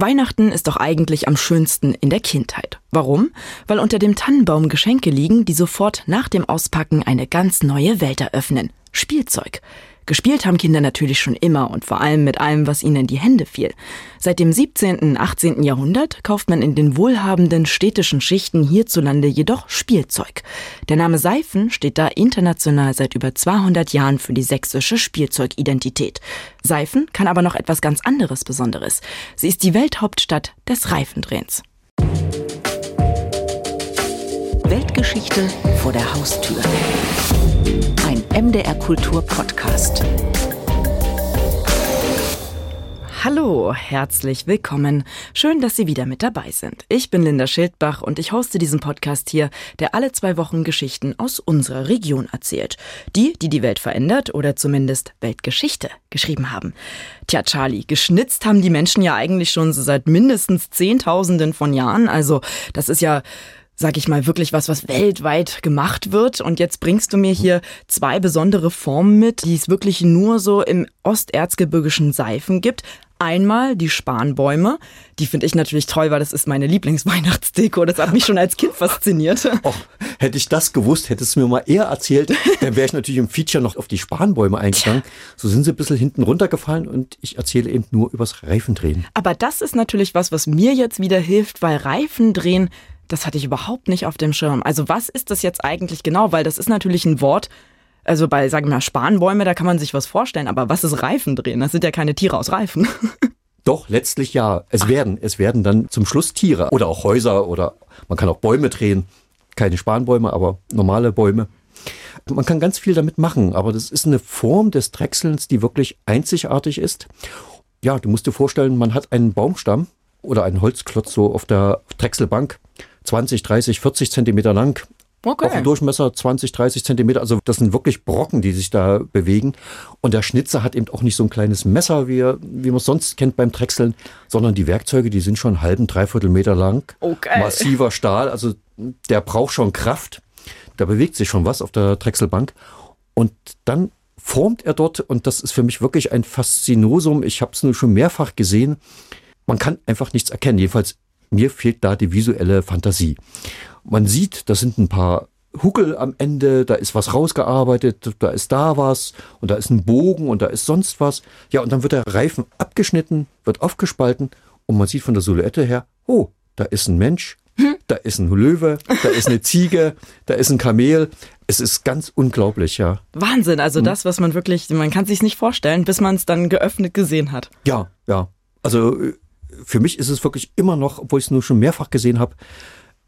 Weihnachten ist doch eigentlich am schönsten in der Kindheit. Warum? Weil unter dem Tannenbaum Geschenke liegen, die sofort nach dem Auspacken eine ganz neue Welt eröffnen. Spielzeug. Gespielt haben Kinder natürlich schon immer und vor allem mit allem, was ihnen in die Hände fiel. Seit dem 17., 18. Jahrhundert kauft man in den wohlhabenden städtischen Schichten hierzulande jedoch Spielzeug. Der Name Seifen steht da international seit über 200 Jahren für die sächsische Spielzeugidentität. Seifen kann aber noch etwas ganz anderes Besonderes. Sie ist die Welthauptstadt des Reifendrehens. Weltgeschichte vor der Haustür. MDR Kultur Podcast. Hallo, herzlich willkommen. Schön, dass Sie wieder mit dabei sind. Ich bin Linda Schildbach und ich hoste diesen Podcast hier, der alle zwei Wochen Geschichten aus unserer Region erzählt. Die, die die Welt verändert oder zumindest Weltgeschichte geschrieben haben. Tja, Charlie, geschnitzt haben die Menschen ja eigentlich schon so seit mindestens Zehntausenden von Jahren. Also, das ist ja sag ich mal, wirklich was, was weltweit gemacht wird. Und jetzt bringst du mir hier zwei besondere Formen mit, die es wirklich nur so im osterzgebirgischen Seifen gibt. Einmal die Spanbäume. Die finde ich natürlich toll, weil das ist meine Lieblingsweihnachtsdeko. Das hat mich schon als Kind fasziniert. Och, hätte ich das gewusst, hättest du mir mal eher erzählt, dann wäre ich natürlich im Feature noch auf die Spanbäume eingegangen. So sind sie ein bisschen hinten runtergefallen und ich erzähle eben nur übers Reifendrehen. Aber das ist natürlich was, was mir jetzt wieder hilft, weil Reifendrehen das hatte ich überhaupt nicht auf dem Schirm. Also was ist das jetzt eigentlich genau? Weil das ist natürlich ein Wort, also bei, sagen wir mal, Spanbäume, da kann man sich was vorstellen, aber was ist Reifen drehen? Das sind ja keine Tiere aus Reifen. Doch, letztlich ja. Es werden, es werden dann zum Schluss Tiere oder auch Häuser oder man kann auch Bäume drehen. Keine Spanbäume, aber normale Bäume. Man kann ganz viel damit machen, aber das ist eine Form des Drechselns, die wirklich einzigartig ist. Ja, du musst dir vorstellen, man hat einen Baumstamm oder einen Holzklotz so auf der Drechselbank 20, 30, 40 Zentimeter lang. Okay. Auf dem Durchmesser 20, 30 Zentimeter. Also das sind wirklich Brocken, die sich da bewegen. Und der Schnitzer hat eben auch nicht so ein kleines Messer, wie, wie man es sonst kennt beim Drechseln, sondern die Werkzeuge, die sind schon einen halben, dreiviertel Meter lang. Okay. Massiver Stahl. Also der braucht schon Kraft. Da bewegt sich schon was auf der Drechselbank. Und dann formt er dort, und das ist für mich wirklich ein Faszinosum. Ich habe es nur schon mehrfach gesehen. Man kann einfach nichts erkennen. Jedenfalls mir fehlt da die visuelle Fantasie. Man sieht, da sind ein paar Huckel am Ende, da ist was rausgearbeitet, da ist da was und da ist ein Bogen und da ist sonst was. Ja, und dann wird der Reifen abgeschnitten, wird aufgespalten und man sieht von der Silhouette her, oh, da ist ein Mensch, hm? da ist ein Löwe, da ist eine Ziege, da ist ein Kamel. Es ist ganz unglaublich, ja. Wahnsinn, also hm. das, was man wirklich, man kann sich nicht vorstellen, bis man es dann geöffnet gesehen hat. Ja, ja. Also für mich ist es wirklich immer noch, obwohl ich es nur schon mehrfach gesehen habe,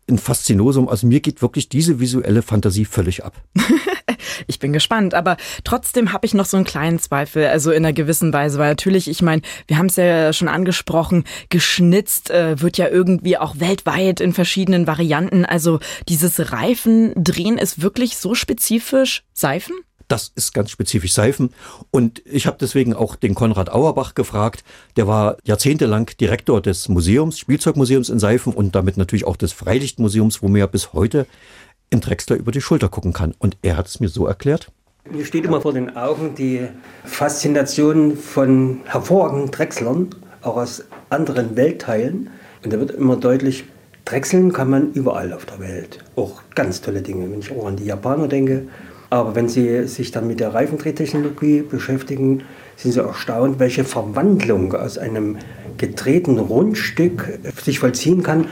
ein Faszinosum. Also mir geht wirklich diese visuelle Fantasie völlig ab. ich bin gespannt, aber trotzdem habe ich noch so einen kleinen Zweifel, also in einer gewissen Weise, weil natürlich, ich meine, wir haben es ja schon angesprochen, geschnitzt äh, wird ja irgendwie auch weltweit in verschiedenen Varianten. Also dieses Reifendrehen ist wirklich so spezifisch Seifen? Das ist ganz spezifisch Seifen. Und ich habe deswegen auch den Konrad Auerbach gefragt. Der war jahrzehntelang Direktor des Museums, Spielzeugmuseums in Seifen und damit natürlich auch des Freilichtmuseums, wo man ja bis heute im Drexler über die Schulter gucken kann. Und er hat es mir so erklärt. Mir steht immer vor den Augen die Faszination von hervorragenden Drechslern, auch aus anderen Weltteilen. Und da wird immer deutlich, drechseln kann man überall auf der Welt. Auch ganz tolle Dinge. Wenn ich auch an die Japaner denke, aber wenn Sie sich dann mit der Reifendrehtechnologie beschäftigen, sind Sie erstaunt, welche Verwandlung aus einem gedrehten Rundstück sich vollziehen kann.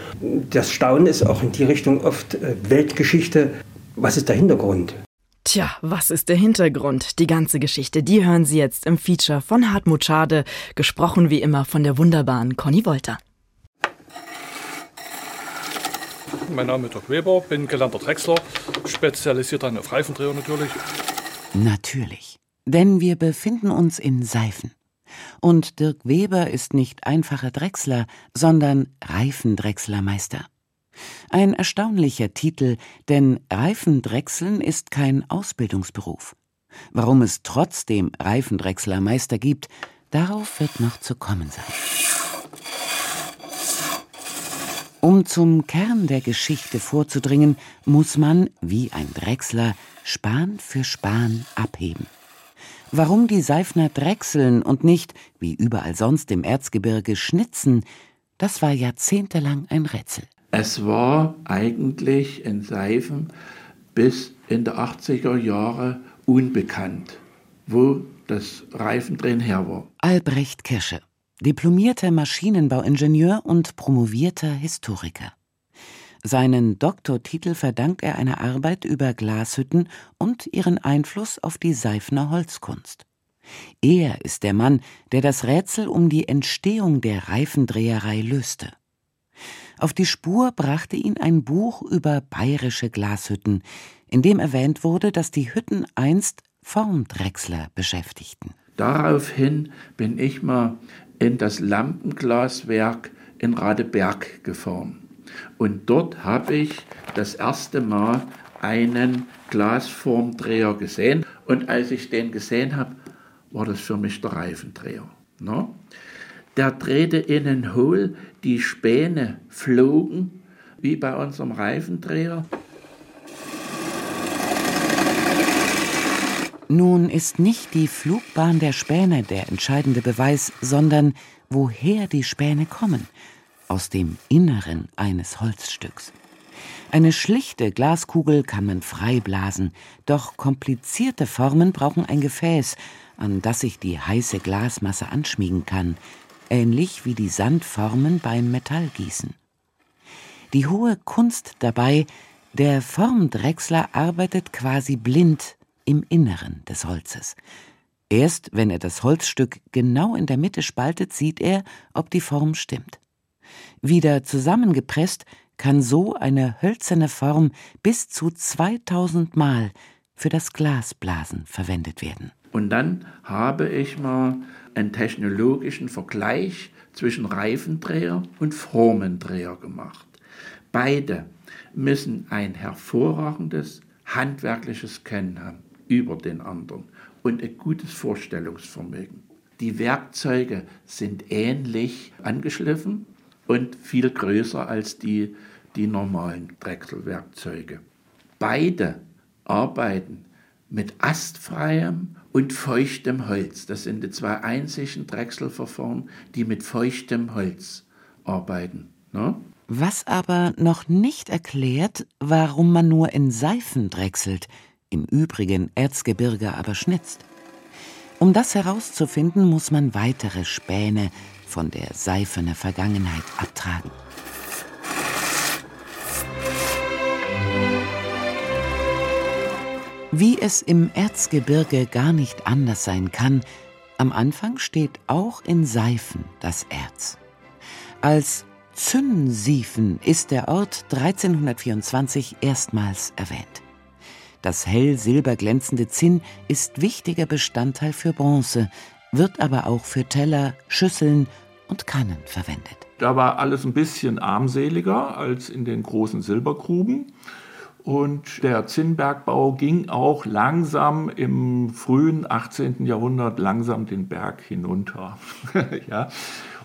Das Staunen ist auch in die Richtung oft äh, Weltgeschichte. Was ist der Hintergrund? Tja, was ist der Hintergrund? Die ganze Geschichte, die hören Sie jetzt im Feature von Hartmut Schade, gesprochen wie immer von der wunderbaren Conny Wolter. Mein Name ist Dirk Weber, bin gelernter Drechsler, spezialisiert auf Reifendreher natürlich. Natürlich, denn wir befinden uns in Seifen. Und Dirk Weber ist nicht einfacher Drechsler, sondern Reifendrechslermeister. Ein erstaunlicher Titel, denn Reifendrechseln ist kein Ausbildungsberuf. Warum es trotzdem Reifendrechslermeister gibt, darauf wird noch zu kommen sein. Um zum Kern der Geschichte vorzudringen, muss man, wie ein Drechsler, Span für Span abheben. Warum die Seifner drechseln und nicht, wie überall sonst im Erzgebirge, schnitzen, das war jahrzehntelang ein Rätsel. Es war eigentlich in Seifen bis in die 80er Jahre unbekannt, wo das Reifendrehen her war. Albrecht Kirsche, diplomierter Maschinenbauingenieur und promovierter Historiker. Seinen Doktortitel verdankt er einer Arbeit über Glashütten und ihren Einfluss auf die Seifner Holzkunst. Er ist der Mann, der das Rätsel um die Entstehung der Reifendreherei löste. Auf die Spur brachte ihn ein Buch über bayerische Glashütten, in dem erwähnt wurde, dass die Hütten einst Formdrechsler beschäftigten. Daraufhin bin ich mal in das Lampenglaswerk in Radeberg gefahren. Und dort habe ich das erste Mal einen Glasformdreher gesehen. Und als ich den gesehen habe, war das für mich der Reifendreher. Ne? Der drehte innen hohl, die Späne flogen, wie bei unserem Reifendreher. Nun ist nicht die Flugbahn der Späne der entscheidende Beweis, sondern woher die Späne kommen. Aus dem Inneren eines Holzstücks. Eine schlichte Glaskugel kann man frei blasen, doch komplizierte Formen brauchen ein Gefäß, an das sich die heiße Glasmasse anschmiegen kann, ähnlich wie die Sandformen beim Metallgießen. Die hohe Kunst dabei, der Formdrechsler arbeitet quasi blind im Inneren des Holzes. Erst wenn er das Holzstück genau in der Mitte spaltet, sieht er, ob die Form stimmt. Wieder zusammengepresst kann so eine hölzerne Form bis zu 2000 Mal für das Glasblasen verwendet werden. Und dann habe ich mal einen technologischen Vergleich zwischen Reifendreher und Formendreher gemacht. Beide müssen ein hervorragendes handwerkliches Kennen haben über den anderen und ein gutes Vorstellungsvermögen. Die Werkzeuge sind ähnlich angeschliffen und viel größer als die, die normalen Drechselwerkzeuge. Beide arbeiten mit astfreiem und feuchtem Holz. Das sind die zwei einzigen Drechselverfahren, die mit feuchtem Holz arbeiten. Ne? Was aber noch nicht erklärt, warum man nur in Seifen drechselt, im übrigen Erzgebirge aber schnitzt. Um das herauszufinden, muss man weitere Späne von der seifene Vergangenheit abtragen. Wie es im Erzgebirge gar nicht anders sein kann, am Anfang steht auch in Seifen das Erz. Als Zünsiefen ist der Ort 1324 erstmals erwähnt. Das hell silberglänzende Zinn ist wichtiger Bestandteil für Bronze, wird aber auch für Teller, Schüsseln und Kannen verwendet. Da war alles ein bisschen armseliger als in den großen Silbergruben. Und der Zinnbergbau ging auch langsam im frühen 18. Jahrhundert langsam den Berg hinunter, ja,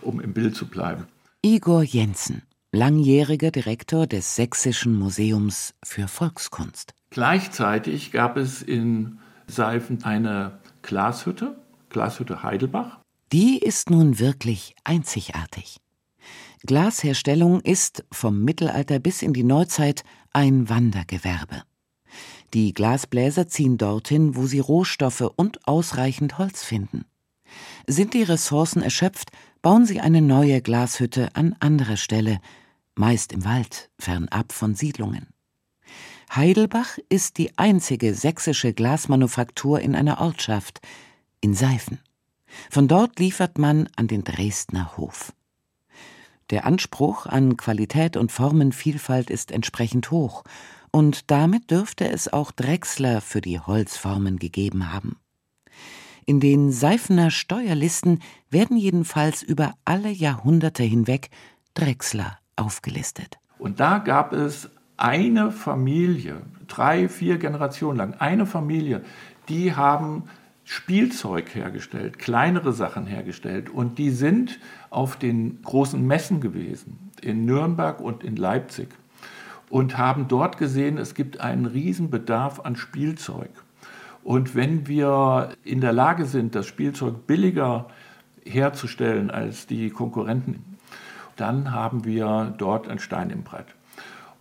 um im Bild zu bleiben. Igor Jensen, langjähriger Direktor des Sächsischen Museums für Volkskunst. Gleichzeitig gab es in Seifen eine Glashütte, Glashütte Heidelbach. Die ist nun wirklich einzigartig. Glasherstellung ist vom Mittelalter bis in die Neuzeit ein Wandergewerbe. Die Glasbläser ziehen dorthin, wo sie Rohstoffe und ausreichend Holz finden. Sind die Ressourcen erschöpft, bauen sie eine neue Glashütte an anderer Stelle, meist im Wald, fernab von Siedlungen. Heidelbach ist die einzige sächsische Glasmanufaktur in einer Ortschaft, in Seifen. Von dort liefert man an den Dresdner Hof. Der Anspruch an Qualität und Formenvielfalt ist entsprechend hoch, und damit dürfte es auch Drechsler für die Holzformen gegeben haben. In den Seifener Steuerlisten werden jedenfalls über alle Jahrhunderte hinweg Drechsler aufgelistet. Und da gab es eine Familie, drei, vier Generationen lang, eine Familie, die haben Spielzeug hergestellt, kleinere Sachen hergestellt und die sind auf den großen Messen gewesen, in Nürnberg und in Leipzig und haben dort gesehen, es gibt einen Riesenbedarf an Spielzeug. Und wenn wir in der Lage sind, das Spielzeug billiger herzustellen als die Konkurrenten, dann haben wir dort ein Stein im Brett.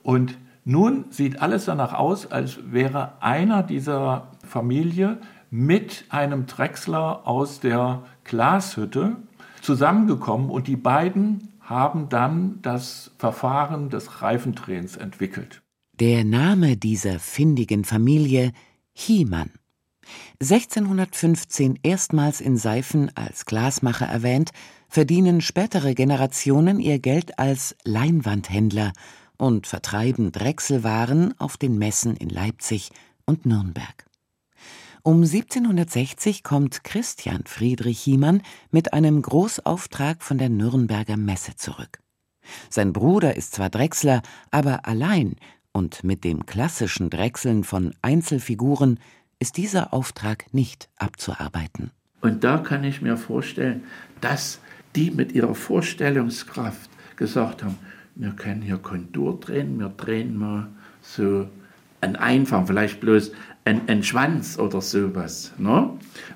Und nun sieht alles danach aus, als wäre einer dieser Familie mit einem Drechsler aus der Glashütte zusammengekommen und die beiden haben dann das Verfahren des Reifendrehens entwickelt. Der Name dieser findigen Familie Hiemann. 1615 erstmals in Seifen als Glasmacher erwähnt, verdienen spätere Generationen ihr Geld als Leinwandhändler und vertreiben Drechselwaren auf den Messen in Leipzig und Nürnberg. Um 1760 kommt Christian Friedrich Hiemann mit einem Großauftrag von der Nürnberger Messe zurück. Sein Bruder ist zwar Drechsler, aber allein und mit dem klassischen Drechseln von Einzelfiguren ist dieser Auftrag nicht abzuarbeiten. Und da kann ich mir vorstellen, dass die mit ihrer Vorstellungskraft gesagt haben, wir können hier Kontur drehen, wir drehen mal so einen Einfang, vielleicht bloß ein, ein Schwanz oder sowas. Ne?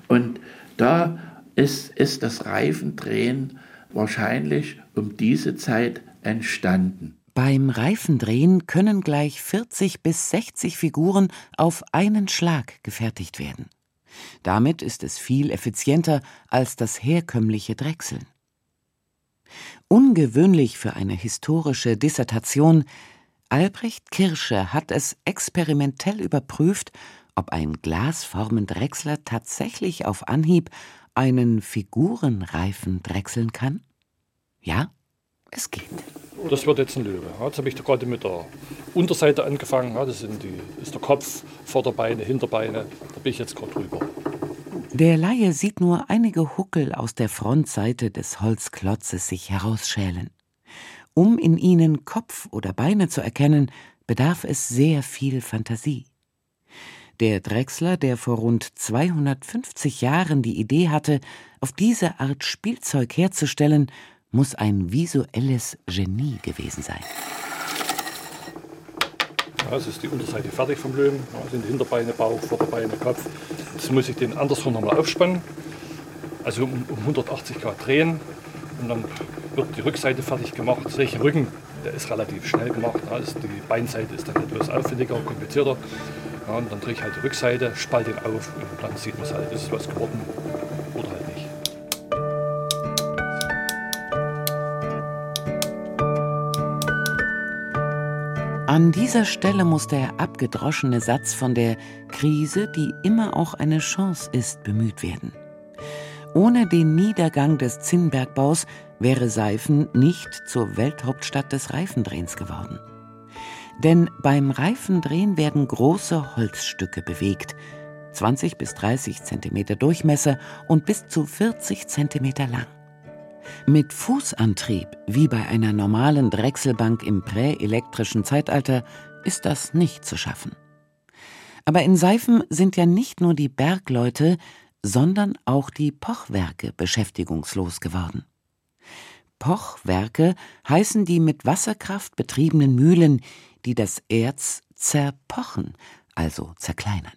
Und da ist, ist das Reifendrehen wahrscheinlich um diese Zeit entstanden. Beim Reifendrehen können gleich 40 bis 60 Figuren auf einen Schlag gefertigt werden. Damit ist es viel effizienter als das herkömmliche Drechseln. Ungewöhnlich für eine historische Dissertation, Albrecht Kirsche hat es experimentell überprüft ob ein Glasformendrechsler tatsächlich auf Anhieb einen Figurenreifen drechseln kann? Ja, es geht. Das wird jetzt ein Löwe. Jetzt habe ich gerade mit der Unterseite angefangen. Das sind die, ist der Kopf, Vorderbeine, Hinterbeine. Da bin ich jetzt gerade drüber. Der Laie sieht nur einige Huckel aus der Frontseite des Holzklotzes sich herausschälen. Um in ihnen Kopf oder Beine zu erkennen, bedarf es sehr viel Fantasie. Der Drechsler, der vor rund 250 Jahren die Idee hatte, auf diese Art Spielzeug herzustellen, muss ein visuelles Genie gewesen sein. Das ist die Unterseite fertig vom Löwen. Das sind Hinterbeine, Bauch, Vorderbeine, Kopf. Jetzt muss ich den andersrum nochmal aufspannen. Also um, um 180 Grad drehen. Und dann wird die Rückseite fertig gemacht. Solche Rücken, der ist relativ schnell gemacht. Also die Beinseite ist dann etwas aufwendiger, komplizierter. Ja, und dann drehe ich halt die Rückseite, spalte ihn auf und dann sieht man es halt, ist was geworden An dieser Stelle muss der abgedroschene Satz von der Krise, die immer auch eine Chance ist, bemüht werden. Ohne den Niedergang des Zinnbergbaus wäre Seifen nicht zur Welthauptstadt des Reifendrehens geworden. Denn beim Reifendrehen werden große Holzstücke bewegt, 20 bis 30 Zentimeter Durchmesser und bis zu 40 Zentimeter lang. Mit Fußantrieb, wie bei einer normalen Drechselbank im präelektrischen Zeitalter, ist das nicht zu schaffen. Aber in Seifen sind ja nicht nur die Bergleute, sondern auch die Pochwerke beschäftigungslos geworden. Pochwerke heißen die mit Wasserkraft betriebenen Mühlen, die das Erz zerpochen, also zerkleinern.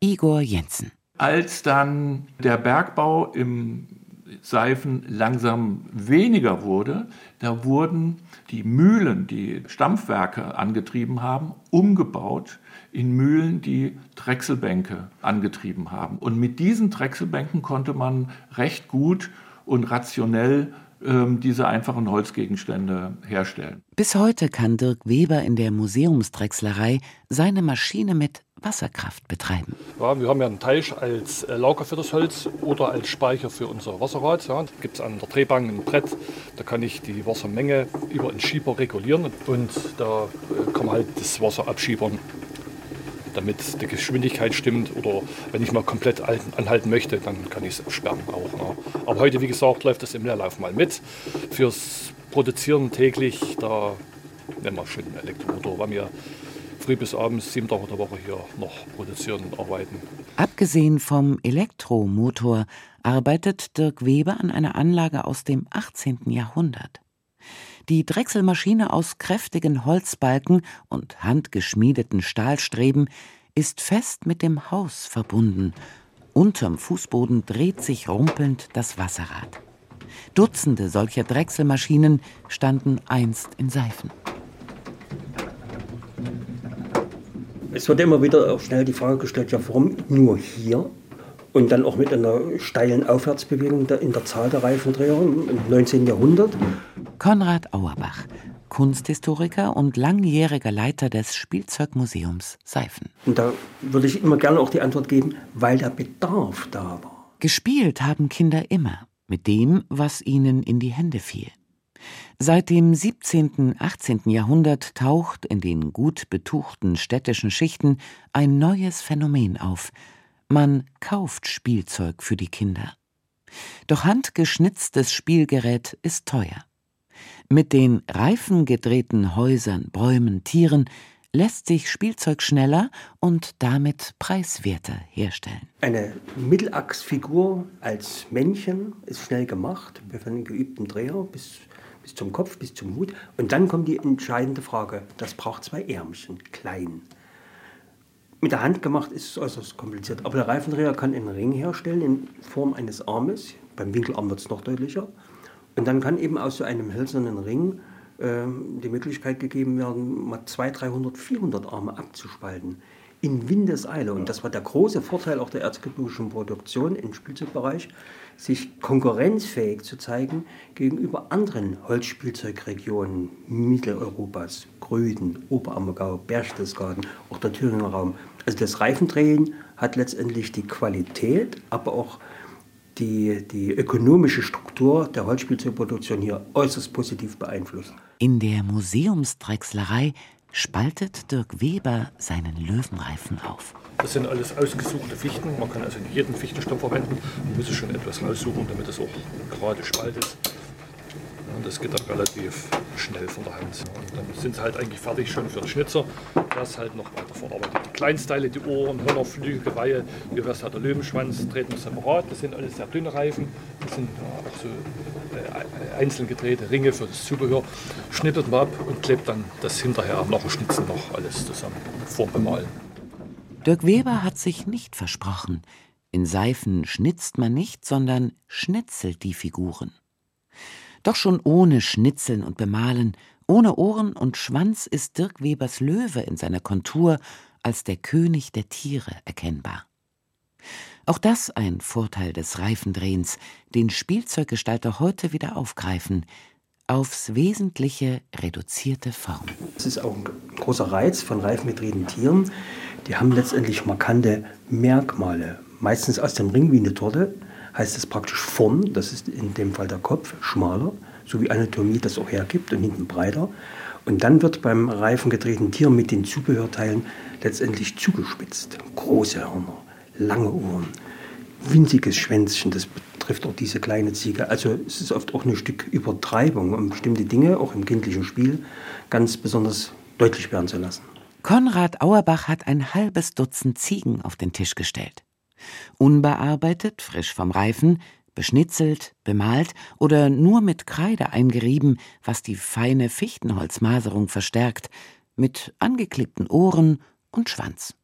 Igor Jensen. Als dann der Bergbau im Seifen langsam weniger wurde, da wurden die Mühlen, die Stampfwerke angetrieben haben, umgebaut in Mühlen, die Drechselbänke angetrieben haben. Und mit diesen Drechselbänken konnte man recht gut und rationell diese einfachen Holzgegenstände herstellen. Bis heute kann Dirk Weber in der Museumsdrechslerei seine Maschine mit Wasserkraft betreiben. Ja, wir haben ja einen Teich als äh, Lager für das Holz oder als Speicher für unser Wasserrad. Ja. Da gibt es an der Drehbank ein Brett, da kann ich die Wassermenge über einen Schieber regulieren und da äh, kann man halt das Wasser abschiebern damit die Geschwindigkeit stimmt. Oder wenn ich mal komplett anhalten möchte, dann kann ich es sperren auch. Ne? Aber heute, wie gesagt, läuft das im Leerlauf mal mit. Fürs Produzieren täglich, da nehmen wir schon einen Elektromotor, weil wir früh bis abends sieben Tage der Woche hier noch produzieren und arbeiten. Abgesehen vom Elektromotor arbeitet Dirk Weber an einer Anlage aus dem 18. Jahrhundert. Die Drechselmaschine aus kräftigen Holzbalken und handgeschmiedeten Stahlstreben ist fest mit dem Haus verbunden. Unterm Fußboden dreht sich rumpelnd das Wasserrad. Dutzende solcher Drechselmaschinen standen einst in Seifen. Es wird immer wieder auch schnell die Frage gestellt, ja, warum nur hier? Und dann auch mit einer steilen Aufwärtsbewegung in der Zahl der Reifendreher im 19. Jahrhundert. Konrad Auerbach, Kunsthistoriker und langjähriger Leiter des Spielzeugmuseums Seifen. Und da würde ich immer gerne auch die Antwort geben, weil der Bedarf da war. Gespielt haben Kinder immer mit dem, was ihnen in die Hände fiel. Seit dem 17., 18. Jahrhundert taucht in den gut betuchten städtischen Schichten ein neues Phänomen auf. Man kauft Spielzeug für die Kinder. Doch handgeschnitztes Spielgerät ist teuer. Mit den reifengedrehten Häusern, Bäumen, Tieren lässt sich Spielzeug schneller und damit preiswerter herstellen. Eine Mittelachsfigur als Männchen ist schnell gemacht, für einen geübten Dreher bis bis zum Kopf, bis zum Hut. Und dann kommt die entscheidende Frage. Das braucht zwei Ärmchen, klein. Mit der Hand gemacht ist es äußerst kompliziert. Aber der Reifendreher kann einen Ring herstellen in Form eines Armes. Beim Winkelarm wird es noch deutlicher. Und dann kann eben aus so einem hölzernen Ring äh, die Möglichkeit gegeben werden, mal 200, 300, 400 Arme abzuspalten. In Windeseile. Und das war der große Vorteil auch der erzgebirgischen Produktion im Spielzeugbereich sich konkurrenzfähig zu zeigen gegenüber anderen Holzspielzeugregionen Mitteleuropas, Gröden, Oberammergau, Berchtesgaden, auch der Thüringer Raum. Also das Reifendrehen hat letztendlich die Qualität, aber auch die, die ökonomische Struktur der Holzspielzeugproduktion hier äußerst positiv beeinflusst. In der Museumsdrechslerei spaltet Dirk Weber seinen Löwenreifen auf. Das sind alles ausgesuchte Fichten. Man kann also jeden Fichtenstamm verwenden. Man muss schon etwas raussuchen, damit es auch gerade spaltet. Und das geht dann relativ schnell von der Hand. Und dann sind sie halt eigentlich fertig schon für den Schnitzer. Das halt noch weiter verarbeitet. Die Kleinsteile, die Ohren, Hörner, Flügel, Geweihe, wie wär's halt der Löwenschwanz, treten wir separat. Das sind alles sehr dünne Reifen. Das sind ja, auch so äh, einzeln gedrehte Ringe für das Zubehör. Schnittet man ab und klebt dann das hinterher nach dem Schnitzen noch alles zusammen vorm Bemalen. Dirk Weber hat sich nicht versprochen. In Seifen schnitzt man nicht, sondern schnitzelt die Figuren. Doch schon ohne Schnitzeln und Bemalen, ohne Ohren und Schwanz ist Dirk Webers Löwe in seiner Kontur als der König der Tiere erkennbar. Auch das ein Vorteil des Reifendrehens, den Spielzeuggestalter heute wieder aufgreifen, aufs Wesentliche reduzierte Form. Es ist auch ein großer Reiz von reifengedrehten Tieren, die haben letztendlich markante Merkmale. Meistens aus dem Ring wie eine Torte heißt es praktisch vorn, das ist in dem Fall der Kopf, schmaler, so wie Anatomie das auch hergibt und hinten breiter. Und dann wird beim reifen gedrehten Tier mit den Zubehörteilen letztendlich zugespitzt. Große Hörner, lange Ohren, winziges Schwänzchen, das betrifft auch diese kleine Ziege. Also es ist oft auch ein Stück Übertreibung, um bestimmte Dinge, auch im kindlichen Spiel, ganz besonders deutlich werden zu lassen. Konrad Auerbach hat ein halbes Dutzend Ziegen auf den Tisch gestellt. Unbearbeitet, frisch vom Reifen, beschnitzelt, bemalt oder nur mit Kreide eingerieben, was die feine Fichtenholzmaserung verstärkt, mit angeklebten Ohren und Schwanz.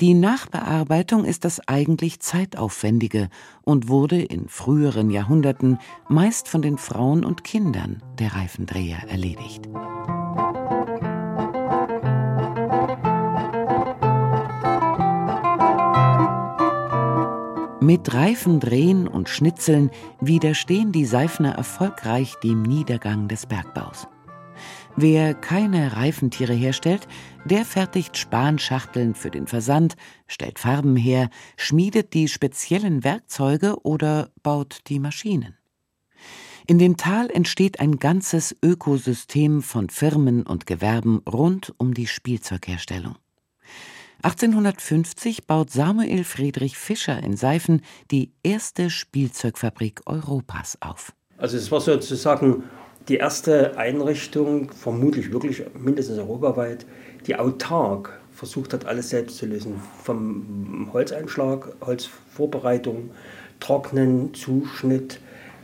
Die Nachbearbeitung ist das eigentlich zeitaufwendige und wurde in früheren Jahrhunderten meist von den Frauen und Kindern der Reifendreher erledigt. Mit Reifen drehen und Schnitzeln widerstehen die Seifner erfolgreich dem Niedergang des Bergbaus. Wer keine Reifentiere herstellt, der fertigt Spanschachteln für den Versand, stellt Farben her, schmiedet die speziellen Werkzeuge oder baut die Maschinen. In dem Tal entsteht ein ganzes Ökosystem von Firmen und Gewerben rund um die Spielzeugherstellung. 1850 baut Samuel Friedrich Fischer in Seifen die erste Spielzeugfabrik Europas auf. Also es war sozusagen die erste Einrichtung, vermutlich wirklich mindestens europaweit, die autark versucht hat, alles selbst zu lösen. Vom Holzeinschlag, Holzvorbereitung, Trocknen, Zuschnitt,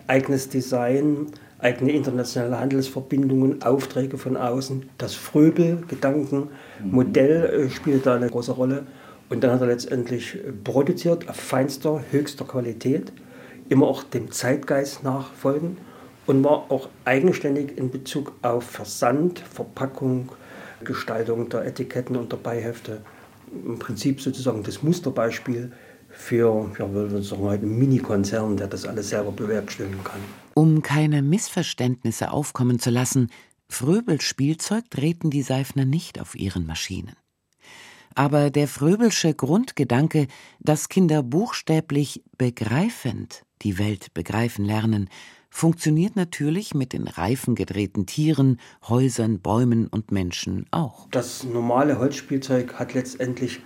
eigenes Design, eigene internationale Handelsverbindungen, Aufträge von außen. Das Fröbel-Gedankenmodell äh, spielt da eine große Rolle. Und dann hat er letztendlich produziert auf feinster, höchster Qualität immer auch dem Zeitgeist nachfolgen und war auch eigenständig in Bezug auf Versand, Verpackung, Gestaltung der Etiketten und der Beihefte. Im Prinzip sozusagen das Musterbeispiel für, ja, würde sagen, einen Mini-Konzern, der das alles selber bewerkstelligen kann. Um keine Missverständnisse aufkommen zu lassen, Fröbels Spielzeug drehten die Seifner nicht auf ihren Maschinen. Aber der Fröbelsche Grundgedanke, dass Kinder buchstäblich begreifend die Welt begreifen lernen, funktioniert natürlich mit den reifengedrehten Tieren, Häusern, Bäumen und Menschen auch. Das normale Holzspielzeug hat letztendlich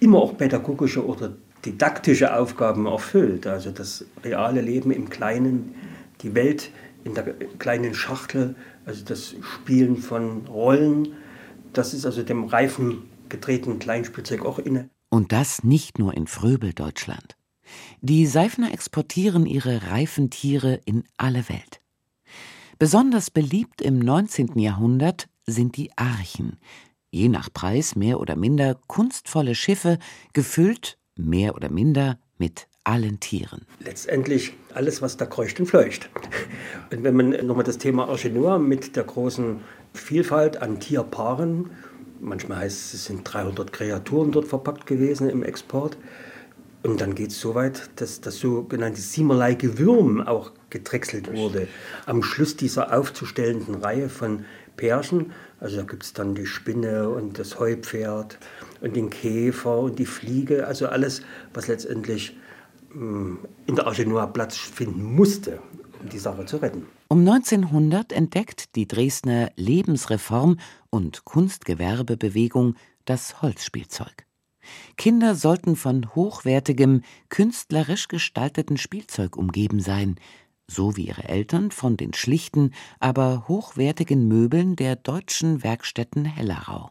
immer auch pädagogische oder didaktische Aufgaben erfüllt. Also das reale Leben im Kleinen, die Welt in der kleinen Schachtel, also das Spielen von Rollen, das ist also dem reifen gedrehten Kleinspielzeug auch inne. Und das nicht nur in Fröbel, Deutschland. Die Seifner exportieren ihre reifen Tiere in alle Welt. Besonders beliebt im 19. Jahrhundert sind die Archen, je nach Preis mehr oder minder kunstvolle Schiffe, gefüllt mehr oder minder mit allen Tieren. Letztendlich alles, was da kreucht und fleucht. Und wenn man nochmal das Thema Arche Noah mit der großen Vielfalt an Tierpaaren, manchmal heißt es, es sind 300 Kreaturen dort verpackt gewesen im Export. Und dann geht es so weit, dass das sogenannte siemerlei Gewürm auch gedrechselt wurde. Am Schluss dieser aufzustellenden Reihe von Pärchen, also da gibt es dann die Spinne und das Heupferd und den Käfer und die Fliege, also alles, was letztendlich hm, in der Arche Platz finden musste, um die Sache zu retten. Um 1900 entdeckt die Dresdner Lebensreform und Kunstgewerbebewegung das Holzspielzeug. Kinder sollten von hochwertigem, künstlerisch gestalteten Spielzeug umgeben sein, so wie ihre Eltern von den schlichten, aber hochwertigen Möbeln der deutschen Werkstätten Hellerau.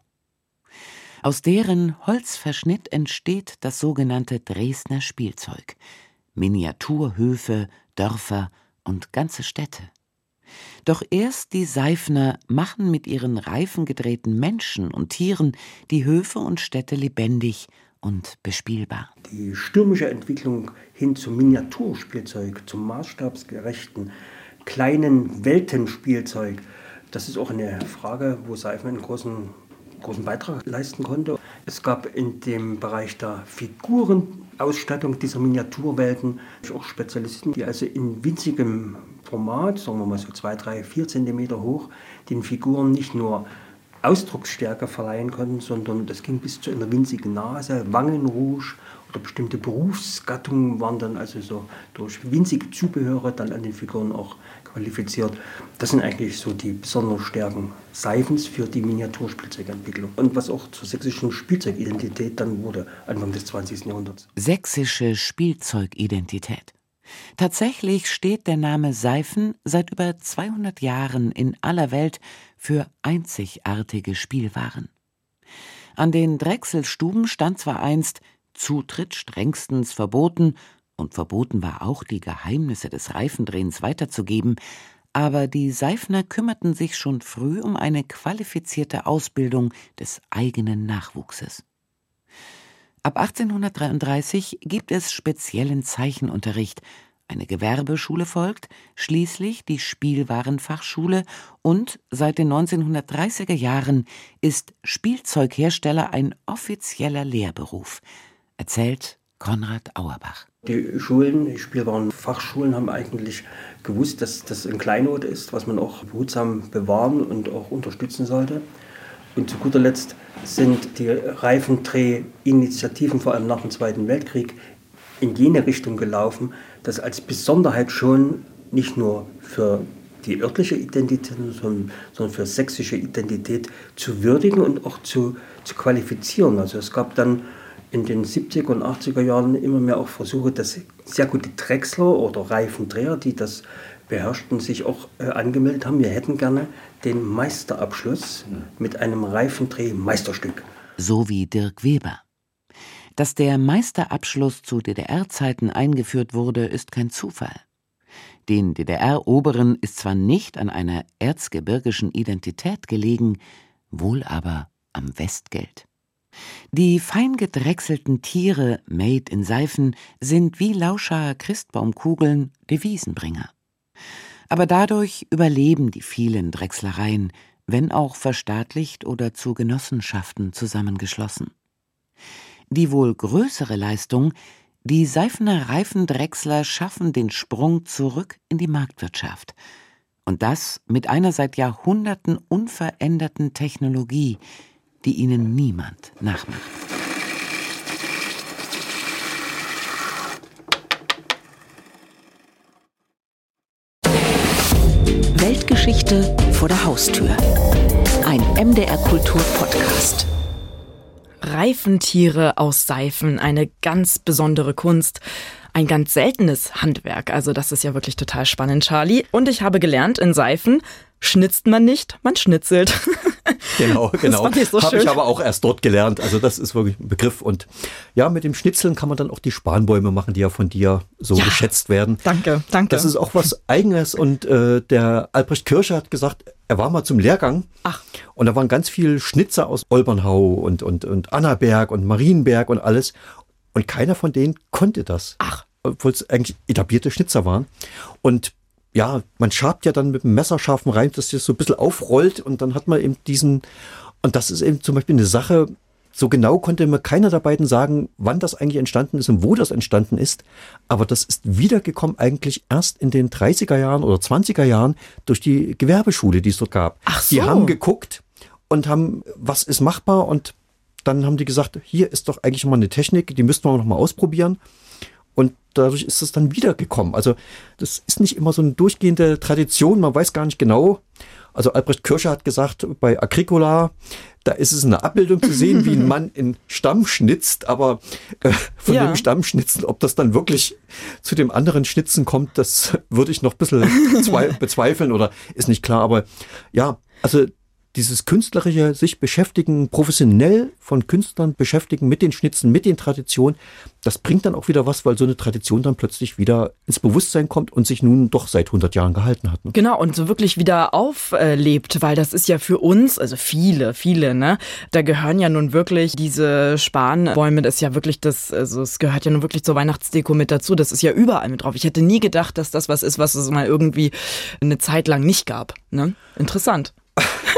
Aus deren Holzverschnitt entsteht das sogenannte Dresdner Spielzeug, Miniaturhöfe, Dörfer und ganze Städte. Doch erst die Seifner machen mit ihren reifengedrehten Menschen und Tieren die Höfe und Städte lebendig und bespielbar. Die stürmische Entwicklung hin zum Miniaturspielzeug, zum maßstabsgerechten kleinen Weltenspielzeug, das ist auch eine Frage, wo Seifner einen großen großen Beitrag leisten konnte. Es gab in dem Bereich der Figurenausstattung dieser Miniaturwelten auch Spezialisten, die also in winzigem Format, sagen wir mal so 2, 3, 4 Zentimeter hoch, den Figuren nicht nur Ausdrucksstärke verleihen konnten, sondern das ging bis zu einer winzigen Nase, Wangenrouge oder bestimmte Berufsgattungen waren dann also so durch winzige Zubehöre dann an den Figuren auch qualifiziert. Das sind eigentlich so die besonderen Stärken Seifens für die Miniaturspielzeugentwicklung und was auch zur sächsischen Spielzeugidentität dann wurde, Anfang des 20. Jahrhunderts. Sächsische Spielzeugidentität. Tatsächlich steht der Name Seifen seit über 200 Jahren in aller Welt für einzigartige Spielwaren. An den Drechselstuben stand zwar einst Zutritt strengstens verboten und verboten war auch, die Geheimnisse des Reifendrehens weiterzugeben, aber die Seifner kümmerten sich schon früh um eine qualifizierte Ausbildung des eigenen Nachwuchses. Ab 1833 gibt es speziellen Zeichenunterricht, eine Gewerbeschule folgt, schließlich die Spielwarenfachschule und seit den 1930er Jahren ist Spielzeughersteller ein offizieller Lehrberuf, erzählt Konrad Auerbach. Die Schulen, die Spielwarenfachschulen haben eigentlich gewusst, dass das ein Kleinod ist, was man auch behutsam bewahren und auch unterstützen sollte. Und zu guter Letzt sind die Reifendreh-Initiativen, vor allem nach dem Zweiten Weltkrieg, in jene Richtung gelaufen, dass als Besonderheit schon nicht nur für die örtliche Identität, sondern, sondern für sächsische Identität zu würdigen und auch zu, zu qualifizieren. Also es gab dann in den 70er und 80er Jahren immer mehr auch Versuche, dass sehr gute Drechsler oder Reifendreher, die das beherrschten, sich auch äh, angemeldet haben. Wir hätten gerne den Meisterabschluss mit einem Reifendreh-Meisterstück. So wie Dirk Weber. Dass der Meisterabschluss zu DDR-Zeiten eingeführt wurde, ist kein Zufall. Den DDR-Oberen ist zwar nicht an einer erzgebirgischen Identität gelegen, wohl aber am Westgeld. Die fein gedrechselten Tiere, made in Seifen, sind wie Lauscher Christbaumkugeln Devisenbringer. Aber dadurch überleben die vielen Drechslereien, wenn auch verstaatlicht oder zu Genossenschaften zusammengeschlossen. Die wohl größere Leistung, die Seifener Reifendrechsler schaffen den Sprung zurück in die Marktwirtschaft. Und das mit einer seit Jahrhunderten unveränderten Technologie, die ihnen niemand nachmacht. Weltgeschichte vor der Haustür. Ein MDR Kultur Podcast. Reifentiere aus Seifen, eine ganz besondere Kunst. Ein ganz seltenes Handwerk. Also das ist ja wirklich total spannend, Charlie. Und ich habe gelernt, in Seifen schnitzt man nicht, man schnitzelt. Genau, genau. fand ich so Habe ich aber auch erst dort gelernt. Also das ist wirklich ein Begriff. Und ja, mit dem Schnitzeln kann man dann auch die Spanbäume machen, die ja von dir so Ja. geschätzt werden. Danke, danke. Das ist auch was Eigenes. Und äh, der Albrecht Kirscher hat gesagt, er war mal zum Lehrgang. Ach. Und da waren ganz viele Schnitzer aus Olbernhau und, und, und Annaberg und Marienberg und alles. Und keiner von denen konnte das. Ach. Obwohl es eigentlich etablierte Schnitzer waren. Und ja, man schabt ja dann mit einem messerscharfen Reim, dass das so ein bisschen aufrollt und dann hat man eben diesen, und das ist eben zum Beispiel eine Sache, so genau konnte mir keiner der beiden sagen, wann das eigentlich entstanden ist und wo das entstanden ist. Aber das ist wiedergekommen eigentlich erst in den 30er Jahren oder 20er Jahren durch die Gewerbeschule, die es dort gab. Ach Die so. haben geguckt und haben, was ist machbar und dann haben die gesagt, hier ist doch eigentlich mal eine Technik, die müssten wir noch mal ausprobieren. Und dadurch ist es dann wiedergekommen. Also das ist nicht immer so eine durchgehende Tradition, man weiß gar nicht genau. Also Albrecht Kirscher hat gesagt, bei Agricola, da ist es eine Abbildung zu sehen, wie ein Mann in Stamm schnitzt, aber äh, von Ja. dem Stammschnitzen, ob das dann wirklich zu dem anderen Schnitzen kommt, das würde ich noch ein bisschen zwei- bezweifeln oder ist nicht klar. Aber ja, also dieses künstlerische sich beschäftigen, professionell von Künstlern beschäftigen mit den Schnitzen, mit den Traditionen, das bringt dann auch wieder was, weil so eine Tradition dann plötzlich wieder ins Bewusstsein kommt und sich nun doch seit 100 Jahren gehalten hat. Ne? Genau, und so wirklich wieder auflebt, weil das ist ja für uns, also viele, viele, ne, da gehören ja nun wirklich diese Spanbäume, das ist ja wirklich das, also es gehört ja nun wirklich zur Weihnachtsdeko mit dazu, das ist ja überall mit drauf. Ich hätte nie gedacht, dass das was ist, was es mal irgendwie eine Zeit lang nicht gab, ne? Interessant.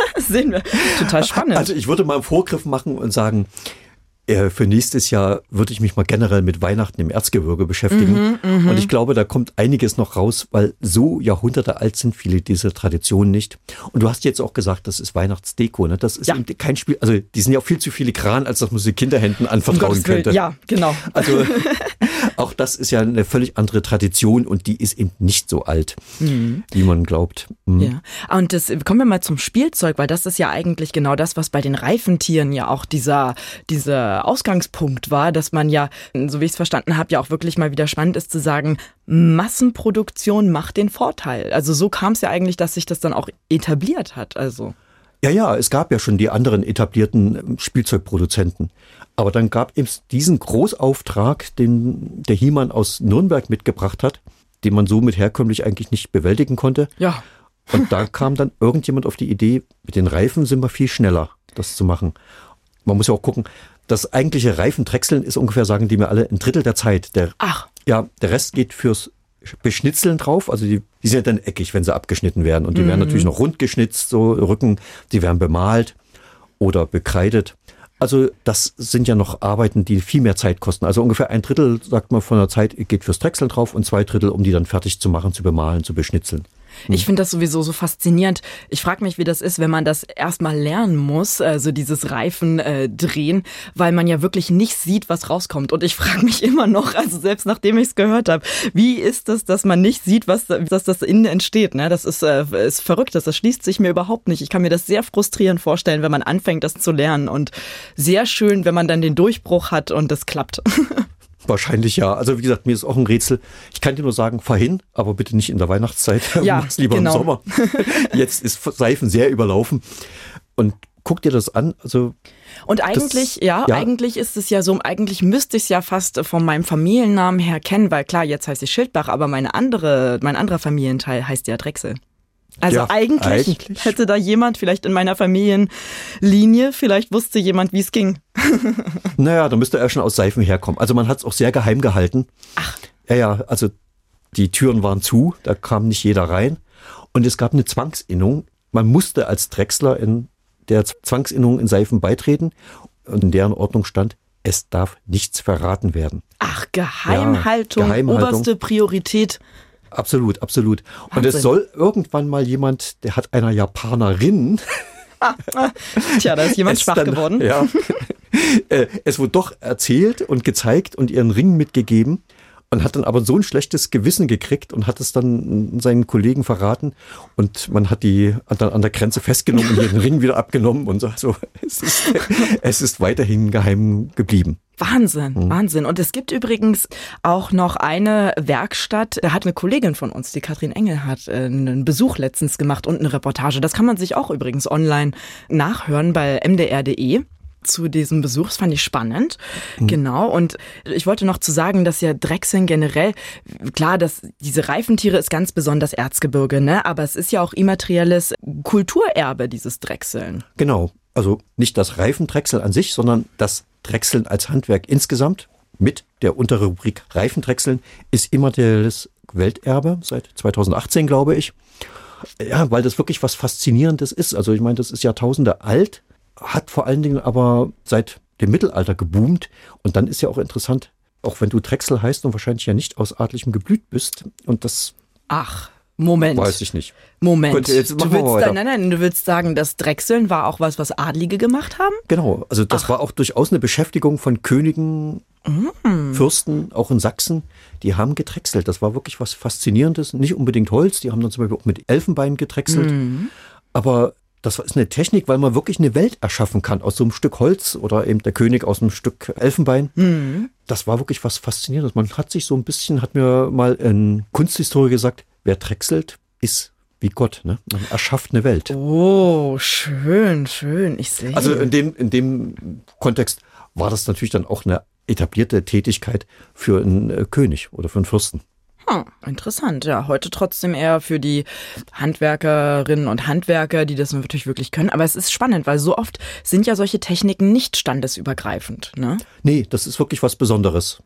Sehen wir. Total spannend. Also ich würde mal einen Vorgriff machen und sagen, äh, für nächstes Jahr würde ich mich mal generell mit Weihnachten im Erzgebirge beschäftigen. Mhm, und ich glaube, da kommt einiges noch raus, weil so Jahrhunderte alt sind viele dieser Traditionen nicht. Und du hast jetzt auch gesagt, das ist Weihnachtsdeko. Ne? Das ist Ja. eben kein Spiel, also die sind ja auch viel zu filigran, als dass man sie Kinderhänden Um anvertrauen Willen. könnte. Ja, genau. Also auch das ist ja eine völlig andere Tradition und die ist eben nicht so alt, wie man glaubt. Mhm. Ja, und das kommen wir mal zum Spielzeug, weil das ist ja eigentlich genau das, was bei den Reifentieren ja auch dieser dieser Ausgangspunkt war, dass man ja, so wie ich es verstanden habe, ja auch wirklich mal wieder spannend ist zu sagen, Massenproduktion macht den Vorteil. Also so kam es ja eigentlich, dass sich das dann auch etabliert hat. Also Ja, ja, es gab ja schon die anderen etablierten ähm, Spielzeugproduzenten. Aber dann gab es diesen Großauftrag, den der Hiemann aus Nürnberg mitgebracht hat, den man so mit herkömmlich eigentlich nicht bewältigen konnte. ja, Und da kam dann irgendjemand auf die Idee, mit den Reifen sind wir viel schneller, das zu machen. Man muss ja auch gucken, das eigentliche Reifendrechseln ist ungefähr, sagen die mir alle, ein Drittel der Zeit. Der, ach, ja, der Rest geht fürs Beschnitzeln drauf. Also die, die sind ja dann eckig, wenn sie abgeschnitten werden. Und die werden natürlich noch rund geschnitzt, so Rücken, die werden bemalt oder bekreidet. Also das sind ja noch Arbeiten, die viel mehr Zeit kosten. Also ungefähr ein Drittel, sagt man, von der Zeit geht fürs Drechseln drauf und zwei Drittel, um die dann fertig zu machen, zu bemalen, zu beschnitzeln. Ich finde das sowieso so faszinierend. Ich frage mich, wie das ist, wenn man das erstmal lernen muss, also dieses Reifen äh, drehen, weil man ja wirklich nicht sieht, was rauskommt. Und ich frage mich immer noch, also selbst nachdem ich es gehört habe, wie ist das, dass man nicht sieht, was dass das innen entsteht? Ne? Das ist, äh, ist verrückt, das, das schließt sich mir überhaupt nicht. Ich kann mir das sehr frustrierend vorstellen, wenn man anfängt, das zu lernen. Und sehr schön, wenn man dann den Durchbruch hat und das klappt. Wahrscheinlich ja. Also wie gesagt, mir ist auch ein Rätsel. Ich kann dir nur sagen, fahr hin, aber bitte nicht in der Weihnachtszeit. Ja, Mach's lieber genau. im Sommer. Jetzt ist Seifen sehr überlaufen. Und guck dir das an. Also Und eigentlich, ja, ja. eigentlich ist es ja so, eigentlich müsste ich es ja fast von meinem Familiennamen her kennen, weil klar, jetzt heißt ich Schildbach, aber meine andere, mein anderer Familienteil heißt ja Drechsel. Also Ja, eigentlich, eigentlich. hätte da jemand vielleicht in meiner Familienlinie, vielleicht wusste jemand, wie es ging. naja, da müsste er schon aus Seifen herkommen. Also man hat es auch sehr geheim gehalten. Ach. Ja, ja, also die Türen waren zu, da kam nicht jeder rein. Und es gab eine Zwangsinnung. Man musste als Drechsler in der Zwangsinnung in Seifen beitreten. Und in deren Ordnung stand, es darf nichts verraten werden. Ach, Geheimhaltung, ja, Geheimhaltung. oberste Priorität. Absolut, absolut. Wahnsinn. Und es soll irgendwann mal jemand, der hat einer Japanerin. Tja, da ist jemand schwach dann, geworden. Ja, äh, es wurde doch erzählt und gezeigt und ihren Ring mitgegeben und hat dann aber so ein schlechtes Gewissen gekriegt und hat es dann seinen Kollegen verraten und man hat die dann an der Grenze festgenommen und ihren Ring wieder abgenommen und so. Also es ist, es ist weiterhin geheim geblieben. Wahnsinn, mhm. Wahnsinn. Und es gibt übrigens auch noch eine Werkstatt, da hat eine Kollegin von uns, die Katrin Engel, hat äh, einen Besuch letztens gemacht und eine Reportage. Das kann man sich auch übrigens online nachhören bei mdr.de zu diesem Besuch. Das fand ich spannend. Mhm. Genau. Und ich wollte noch zu sagen, dass ja Drechseln generell, klar, dass diese Reifentiere ist ganz besonders Erzgebirge, ne? Aber es ist ja auch immaterielles Kulturerbe, dieses Drechseln. Genau. Also nicht das Reifendrechsel an sich, sondern das Drechseln als Handwerk insgesamt mit der Unterrubrik Reifendrechseln ist immaterielles Welterbe seit 2018, glaube ich. Ja, weil das wirklich was Faszinierendes ist. Also ich meine, das ist Jahrtausende alt hat vor allen Dingen aber seit dem Mittelalter geboomt. Und dann ist ja auch interessant, auch wenn du Drechsel heißt und wahrscheinlich ja nicht aus adligem Geblüt bist. Und das. Ach. Moment. Weiß ich nicht. Moment. Jetzt du willst da, nein, nein, du willst sagen, das Drechseln war auch was, was Adlige gemacht haben? Genau. Also das Ach. war auch durchaus eine Beschäftigung von Königen, mm. Fürsten, auch in Sachsen. Die haben gedrechselt. Das war wirklich was Faszinierendes. Nicht unbedingt Holz. Die haben dann zum Beispiel auch mit Elfenbein gedrechselt. Mm. Aber das ist eine Technik, weil man wirklich eine Welt erschaffen kann aus so einem Stück Holz oder eben der König aus einem Stück Elfenbein. Mhm. Das war wirklich was Faszinierendes. Man hat sich so ein bisschen, hat mir mal ein Kunsthistoriker gesagt, wer drechselt, ist wie Gott, ne? Man erschafft eine Welt. Oh, schön, schön. Ich sehe. Also in dem, in dem Kontext war das natürlich dann auch eine etablierte Tätigkeit für einen äh, König oder für einen Fürsten. Hm, interessant, ja. Heute trotzdem eher für die Handwerkerinnen und Handwerker, die das natürlich wirklich können. Aber es ist spannend, weil so oft sind ja solche Techniken nicht standesübergreifend. Ne? Nee, das ist wirklich was Besonderes.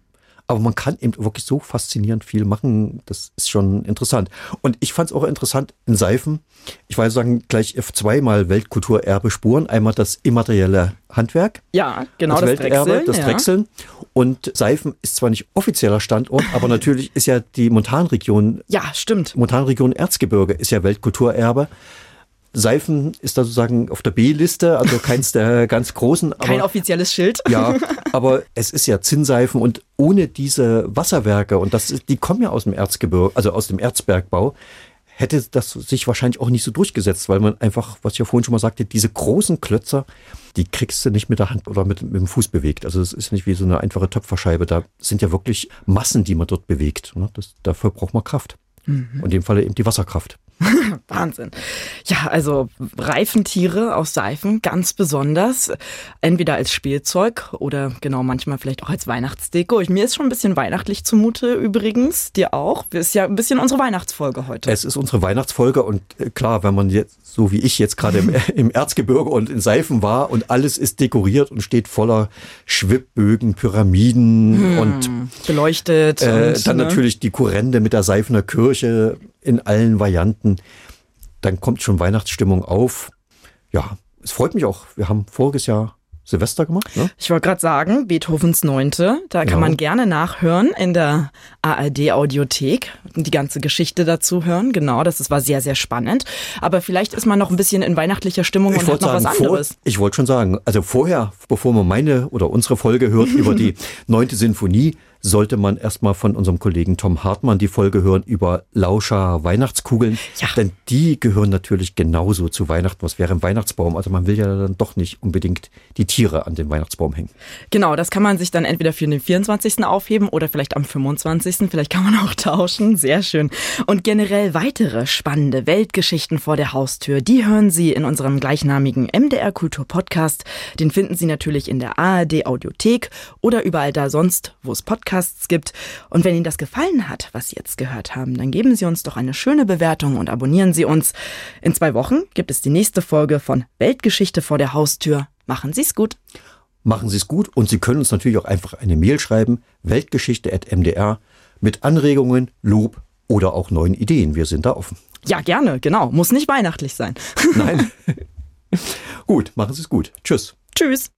Aber man kann eben wirklich so faszinierend viel machen. Das ist schon interessant. Und ich fand es auch interessant in Seifen. Ich weiß sagen, gleich zweimal Weltkulturerbe Spuren. Einmal das immaterielle Handwerk. Ja, genau. Das, Welterbe, Drechseln, das Drechseln. Ja. Und Seifen ist zwar nicht offizieller Standort, aber natürlich ist ja die Montanregion. Ja, stimmt. Montanregion Erzgebirge ist ja Weltkulturerbe. Seifen ist da sozusagen auf der B-Liste, also keins der ganz großen. Aber, Kein offizielles Schild. Ja, aber es ist ja Zinnseifen und ohne diese Wasserwerke, und das, die kommen ja aus dem Erzgebirge, also aus dem Erzbergbau, hätte das sich wahrscheinlich auch nicht so durchgesetzt, weil man einfach, was ich ja vorhin schon mal sagte, diese großen Klötzer, die kriegst du nicht mit der Hand oder mit, mit dem Fuß bewegt. Also es ist nicht wie so eine einfache Töpferscheibe. Da sind ja wirklich Massen, die man dort bewegt. Ne? Das, dafür braucht man Kraft. Mhm. Und in dem Falle eben die Wasserkraft. Wahnsinn. Ja, also Reifentiere aus Seifen, ganz besonders. Entweder als Spielzeug oder genau manchmal vielleicht auch als Weihnachtsdeko. Mir ist schon ein bisschen weihnachtlich zumute übrigens. Dir auch. Ist ja ein bisschen unsere Weihnachtsfolge heute. Es ist unsere Weihnachtsfolge und äh, klar, wenn man jetzt, so wie ich jetzt gerade im, im Erzgebirge und in Seifen war und alles ist dekoriert und steht voller Schwibbögen, Pyramiden hm, und beleuchtet. Äh, und, dann ne? natürlich die Kurrende mit der Seifener Kirche in allen Varianten. Dann kommt schon Weihnachtsstimmung auf. Ja, es freut mich auch. Wir haben voriges Jahr Silvester gemacht. Ne? Ich wollte gerade sagen, Beethovens Neunte. Da kann man gerne nachhören in der ARD-Audiothek und die ganze Geschichte dazu hören. Genau, das war sehr, sehr spannend. Aber vielleicht ist man noch ein bisschen in weihnachtlicher Stimmung ich und hat noch sagen, was anderes. Vor, ich wollte schon sagen, also vorher, bevor man meine oder unsere Folge hört über die Neunte Sinfonie, sollte man erstmal von unserem Kollegen Tom Hartmann die Folge hören über Lauscher Weihnachtskugeln. Ja. Denn die gehören natürlich genauso zu Weihnachten. Was wäre ein Weihnachtsbaum? Also man will ja dann doch nicht unbedingt die Tiere an den Weihnachtsbaum hängen. Genau, das kann man sich dann entweder für den 24. aufheben oder vielleicht am 25. Vielleicht kann man auch tauschen. Sehr schön. Und generell weitere spannende Weltgeschichten vor der Haustür, die hören Sie in unserem gleichnamigen MDR Kultur Podcast. Den finden Sie natürlich in der ARD Audiothek oder überall da sonst, wo es Podcasts Podcasts gibt. Und wenn Ihnen das gefallen hat, was Sie jetzt gehört haben, dann geben Sie uns doch eine schöne Bewertung und abonnieren Sie uns. In zwei Wochen gibt es die nächste Folge von Weltgeschichte vor der Haustür. Machen Sie es gut. Machen Sie es gut und Sie können uns natürlich auch einfach eine Mail schreiben, weltgeschichte.mdr, mit Anregungen, Lob oder auch neuen Ideen. Wir sind da offen. Ja, gerne, genau. Muss nicht weihnachtlich sein. Nein. gut, machen Sie es gut. Tschüss. Tschüss.